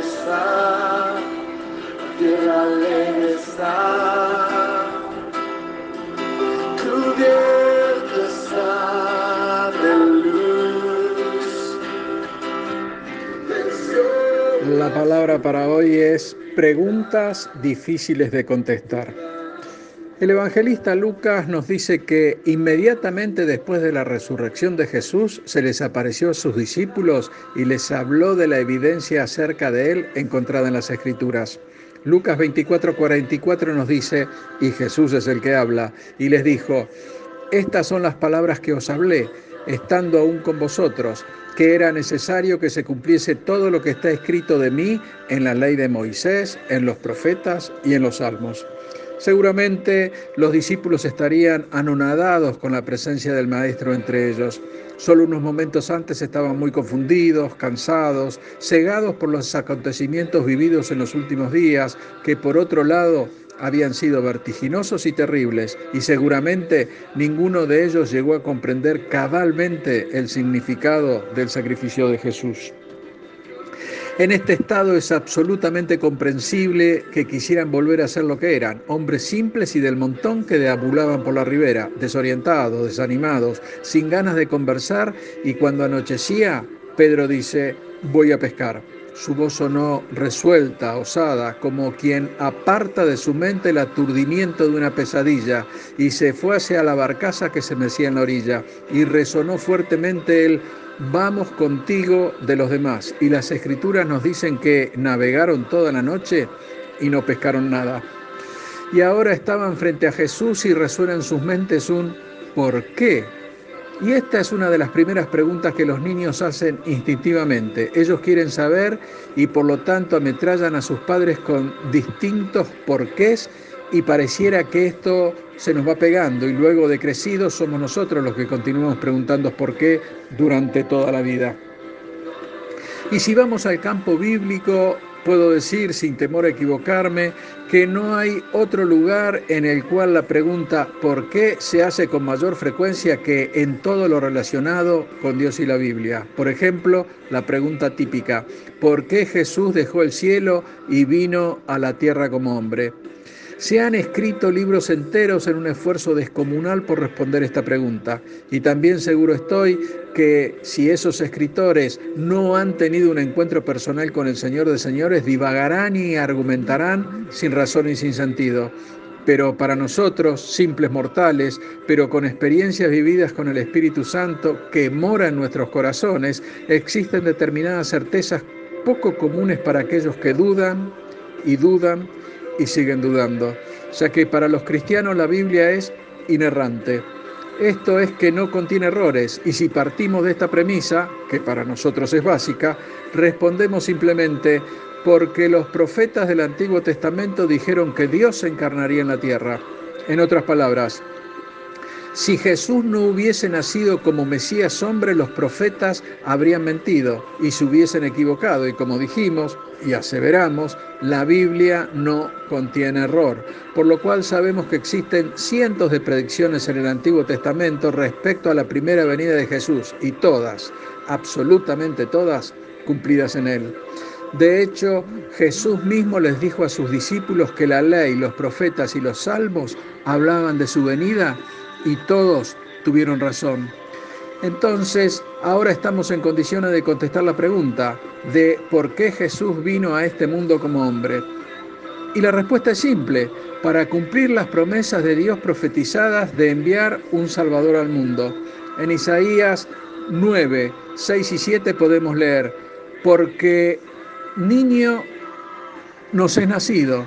está, tierra alegre está, cubierta está de luz. La palabra para hoy es preguntas difíciles de contestar. El evangelista Lucas nos dice que inmediatamente después de la resurrección de Jesús se les apareció a sus discípulos y les habló de la evidencia acerca de él encontrada en las escrituras. Lucas 24:44 nos dice, y Jesús es el que habla, y les dijo, estas son las palabras que os hablé, estando aún con vosotros, que era necesario que se cumpliese todo lo que está escrito de mí en la ley de Moisés, en los profetas y en los salmos. Seguramente los discípulos estarían anonadados con la presencia del Maestro entre ellos. Solo unos momentos antes estaban muy confundidos, cansados, cegados por los acontecimientos vividos en los últimos días, que por otro lado habían sido vertiginosos y terribles, y seguramente ninguno de ellos llegó a comprender cabalmente el significado del sacrificio de Jesús. En este estado es absolutamente comprensible que quisieran volver a ser lo que eran, hombres simples y del montón que deambulaban por la ribera, desorientados, desanimados, sin ganas de conversar y cuando anochecía, Pedro dice, voy a pescar. Su voz sonó resuelta, osada, como quien aparta de su mente el aturdimiento de una pesadilla, y se fue hacia la barcaza que se mecía en la orilla, y resonó fuertemente el vamos contigo de los demás. Y las escrituras nos dicen que navegaron toda la noche y no pescaron nada. Y ahora estaban frente a Jesús y resuena en sus mentes un ¿por qué? Y esta es una de las primeras preguntas que los niños hacen instintivamente. Ellos quieren saber y por lo tanto ametrallan a sus padres con distintos porqués y pareciera que esto se nos va pegando y luego de crecidos somos nosotros los que continuamos preguntando por qué durante toda la vida. Y si vamos al campo bíblico, puedo decir sin temor a equivocarme que no hay otro lugar en el cual la pregunta ¿por qué? se hace con mayor frecuencia que en todo lo relacionado con Dios y la Biblia. Por ejemplo, la pregunta típica ¿por qué Jesús dejó el cielo y vino a la tierra como hombre? Se han escrito libros enteros en un esfuerzo descomunal por responder esta pregunta. Y también seguro estoy que si esos escritores no han tenido un encuentro personal con el Señor de Señores, divagarán y argumentarán sin razón y sin sentido. Pero para nosotros, simples mortales, pero con experiencias vividas con el Espíritu Santo que mora en nuestros corazones, existen determinadas certezas poco comunes para aquellos que dudan y dudan y siguen dudando, ya que para los cristianos la Biblia es inerrante. Esto es que no contiene errores y si partimos de esta premisa, que para nosotros es básica, respondemos simplemente porque los profetas del Antiguo Testamento dijeron que Dios se encarnaría en la tierra. En otras palabras, si Jesús no hubiese nacido como Mesías hombre, los profetas habrían mentido y se hubiesen equivocado. Y como dijimos y aseveramos, la Biblia no contiene error, por lo cual sabemos que existen cientos de predicciones en el Antiguo Testamento respecto a la primera venida de Jesús y todas, absolutamente todas, cumplidas en él. De hecho, Jesús mismo les dijo a sus discípulos que la ley, los profetas y los salmos hablaban de su venida y todos tuvieron razón. Entonces, ahora estamos en condiciones de contestar la pregunta de por qué Jesús vino a este mundo como hombre. Y la respuesta es simple, para cumplir las promesas de Dios profetizadas de enviar un Salvador al mundo. En Isaías 9, 6 y 7 podemos leer, porque niño nos es nacido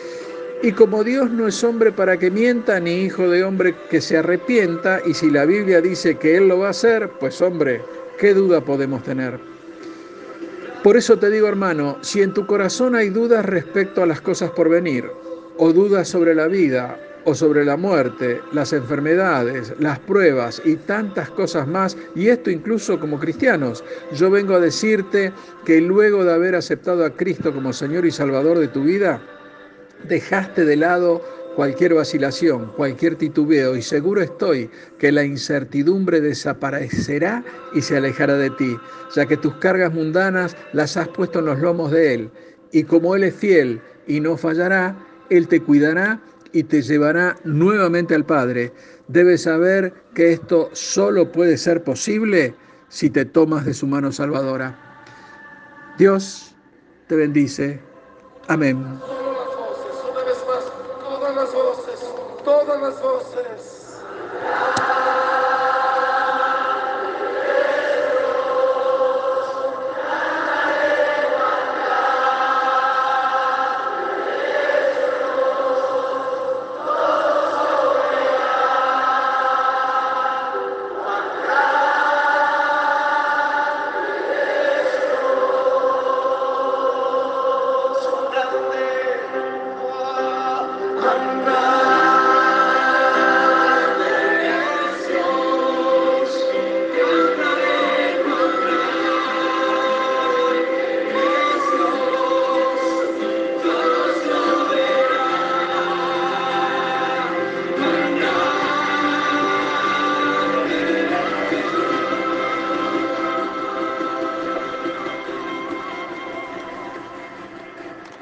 Y como Dios no es hombre para que mienta, ni hijo de hombre que se arrepienta, y si la Biblia dice que Él lo va a hacer, pues hombre, ¿qué duda podemos tener? Por eso te digo, hermano, si en tu corazón hay dudas respecto a las cosas por venir, o dudas sobre la vida, o sobre la muerte, las enfermedades, las pruebas y tantas cosas más, y esto incluso como cristianos. Yo vengo a decirte que luego de haber aceptado a Cristo como Señor y Salvador de tu vida, dejaste de lado cualquier vacilación, cualquier titubeo, y seguro estoy que la incertidumbre desaparecerá y se alejará de ti, ya que tus cargas mundanas las has puesto en los lomos de Él, y como Él es fiel y no fallará, Él te cuidará y te llevará nuevamente al Padre. Debes saber que esto solo puede ser posible si te tomas de su mano salvadora. Dios te bendice. Amén.